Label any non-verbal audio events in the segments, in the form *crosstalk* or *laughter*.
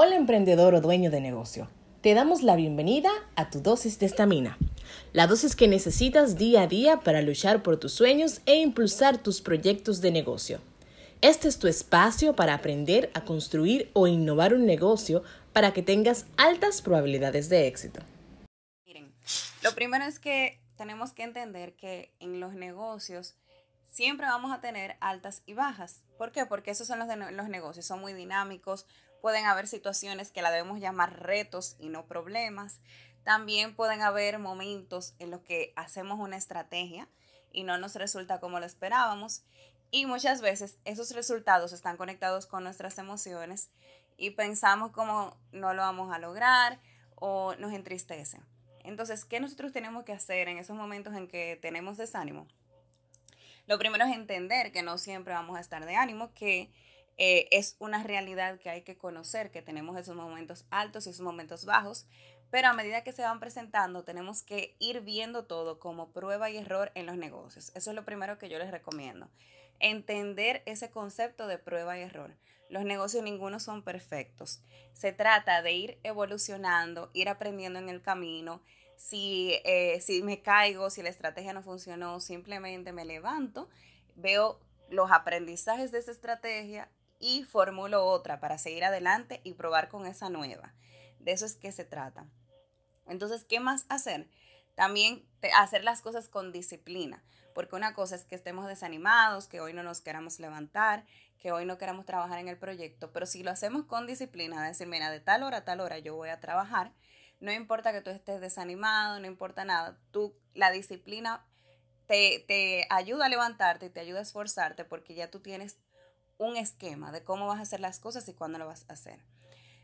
Hola emprendedor o dueño de negocio. Te damos la bienvenida a tu dosis de estamina. La dosis que necesitas día a día para luchar por tus sueños e impulsar tus proyectos de negocio. Este es tu espacio para aprender a construir o innovar un negocio para que tengas altas probabilidades de éxito. Miren, lo primero es que tenemos que entender que en los negocios siempre vamos a tener altas y bajas. ¿Por qué? Porque esos son los, los negocios, son muy dinámicos, pueden haber situaciones que la debemos llamar retos y no problemas. También pueden haber momentos en los que hacemos una estrategia y no nos resulta como lo esperábamos. Y muchas veces esos resultados están conectados con nuestras emociones y pensamos como no lo vamos a lograr o nos entristece. Entonces, ¿qué nosotros tenemos que hacer en esos momentos en que tenemos desánimo? Lo primero es entender que no siempre vamos a estar de ánimo, que eh, es una realidad que hay que conocer, que tenemos esos momentos altos y esos momentos bajos, pero a medida que se van presentando tenemos que ir viendo todo como prueba y error en los negocios. Eso es lo primero que yo les recomiendo. Entender ese concepto de prueba y error. Los negocios ninguno son perfectos. Se trata de ir evolucionando, ir aprendiendo en el camino, si, eh, si me caigo, si la estrategia no funcionó, simplemente me levanto, veo los aprendizajes de esa estrategia y formulo otra para seguir adelante y probar con esa nueva. De eso es que se trata. Entonces, ¿qué más hacer? También hacer las cosas con disciplina, porque una cosa es que estemos desanimados, que hoy no nos queramos levantar, que hoy no queramos trabajar en el proyecto, pero si lo hacemos con disciplina, decir, mira, de tal hora a tal hora yo voy a trabajar, no importa que tú estés desanimado, no importa nada, tú, la disciplina te, te ayuda a levantarte y te ayuda a esforzarte porque ya tú tienes un esquema de cómo vas a hacer las cosas y cuándo lo vas a hacer.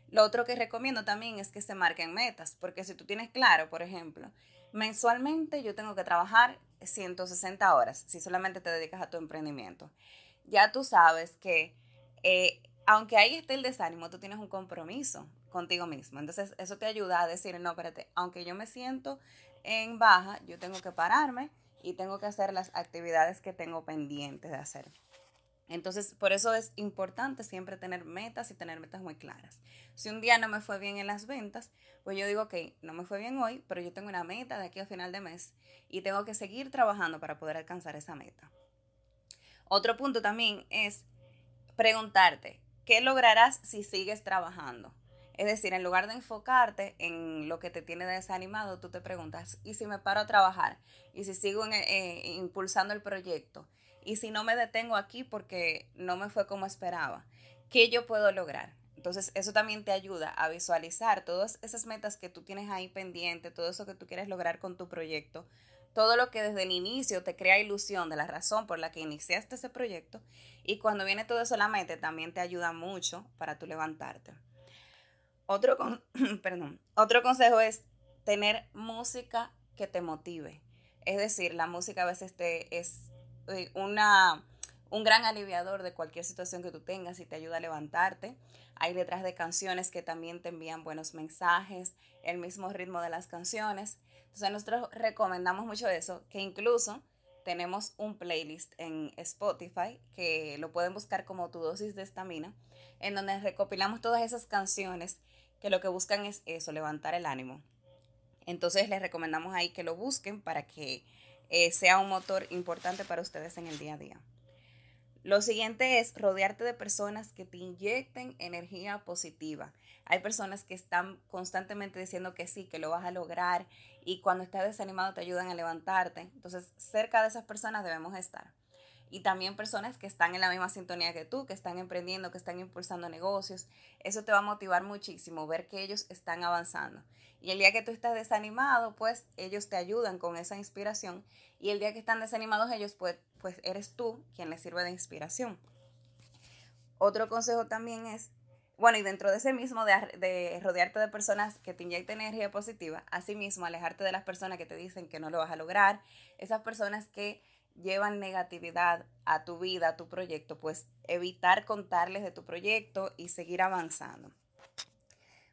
Lo otro que recomiendo también es que se marquen metas, porque si tú tienes claro, por ejemplo, mensualmente yo tengo que trabajar 160 horas si solamente te dedicas a tu emprendimiento. Ya tú sabes que eh, aunque ahí esté el desánimo, tú tienes un compromiso contigo mismo. Entonces, eso te ayuda a decir, no, espérate, aunque yo me siento en baja, yo tengo que pararme y tengo que hacer las actividades que tengo pendientes de hacer. Entonces, por eso es importante siempre tener metas y tener metas muy claras. Si un día no me fue bien en las ventas, pues yo digo, ok, no me fue bien hoy, pero yo tengo una meta de aquí a final de mes y tengo que seguir trabajando para poder alcanzar esa meta. Otro punto también es preguntarte, ¿qué lograrás si sigues trabajando? Es decir, en lugar de enfocarte en lo que te tiene desanimado, tú te preguntas, ¿y si me paro a trabajar? ¿Y si sigo eh, impulsando el proyecto? ¿Y si no me detengo aquí porque no me fue como esperaba? ¿Qué yo puedo lograr? Entonces, eso también te ayuda a visualizar todas esas metas que tú tienes ahí pendiente, todo eso que tú quieres lograr con tu proyecto, todo lo que desde el inicio te crea ilusión de la razón por la que iniciaste ese proyecto. Y cuando viene todo eso la mente, también te ayuda mucho para tú levantarte. Otro, *clears throat* perdón, otro consejo es tener música que te motive. Es decir, la música a veces te es una, un gran aliviador de cualquier situación que tú tengas y te ayuda a levantarte. Hay detrás de canciones que también te envían buenos mensajes, el mismo ritmo de las canciones. Entonces nosotros recomendamos mucho eso, que incluso tenemos un playlist en Spotify que lo pueden buscar como tu dosis de estamina, en donde recopilamos todas esas canciones que lo que buscan es eso, levantar el ánimo. Entonces les recomendamos ahí que lo busquen para que eh, sea un motor importante para ustedes en el día a día. Lo siguiente es rodearte de personas que te inyecten energía positiva. Hay personas que están constantemente diciendo que sí, que lo vas a lograr y cuando estás desanimado te ayudan a levantarte. Entonces, cerca de esas personas debemos estar y también personas que están en la misma sintonía que tú, que están emprendiendo, que están impulsando negocios. Eso te va a motivar muchísimo, ver que ellos están avanzando. Y el día que tú estás desanimado, pues ellos te ayudan con esa inspiración. Y el día que están desanimados ellos, pues, pues eres tú quien les sirve de inspiración. Otro consejo también es, bueno, y dentro de ese mismo de, de rodearte de personas que te inyecten energía positiva, asimismo alejarte de las personas que te dicen que no lo vas a lograr, esas personas que llevan negatividad a tu vida, a tu proyecto, pues evitar contarles de tu proyecto y seguir avanzando.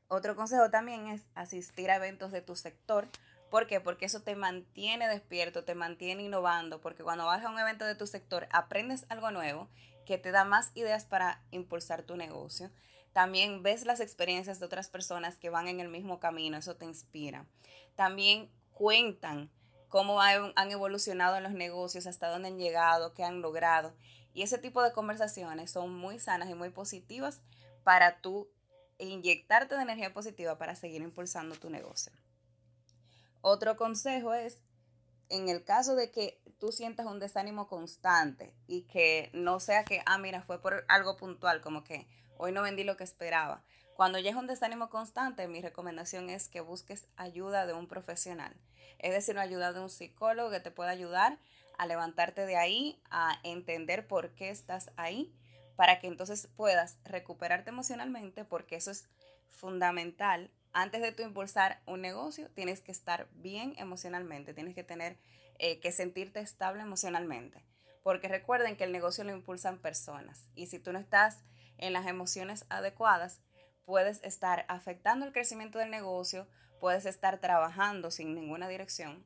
Otro consejo también es asistir a eventos de tu sector. ¿Por qué? Porque eso te mantiene despierto, te mantiene innovando, porque cuando vas a un evento de tu sector aprendes algo nuevo que te da más ideas para impulsar tu negocio. También ves las experiencias de otras personas que van en el mismo camino, eso te inspira. También cuentan cómo han evolucionado en los negocios, hasta dónde han llegado, qué han logrado. Y ese tipo de conversaciones son muy sanas y muy positivas para tú inyectarte de energía positiva para seguir impulsando tu negocio. Otro consejo es, en el caso de que tú sientas un desánimo constante y que no sea que, ah, mira, fue por algo puntual, como que hoy no vendí lo que esperaba. Cuando ya es un desánimo constante, mi recomendación es que busques ayuda de un profesional, es decir, ayuda de un psicólogo que te pueda ayudar a levantarte de ahí, a entender por qué estás ahí, para que entonces puedas recuperarte emocionalmente, porque eso es fundamental. Antes de tú impulsar un negocio, tienes que estar bien emocionalmente, tienes que tener eh, que sentirte estable emocionalmente, porque recuerden que el negocio lo impulsan personas y si tú no estás en las emociones adecuadas, puedes estar afectando el crecimiento del negocio, puedes estar trabajando sin ninguna dirección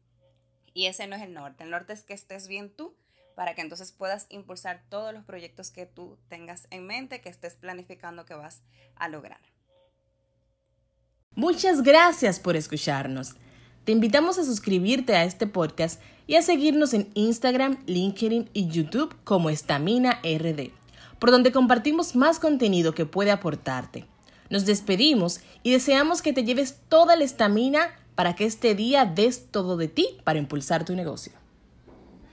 y ese no es el norte. El norte es que estés bien tú para que entonces puedas impulsar todos los proyectos que tú tengas en mente, que estés planificando que vas a lograr. Muchas gracias por escucharnos. Te invitamos a suscribirte a este podcast y a seguirnos en Instagram, LinkedIn y YouTube como Estamina RD, por donde compartimos más contenido que puede aportarte. Nos despedimos y deseamos que te lleves toda la estamina para que este día des todo de ti para impulsar tu negocio.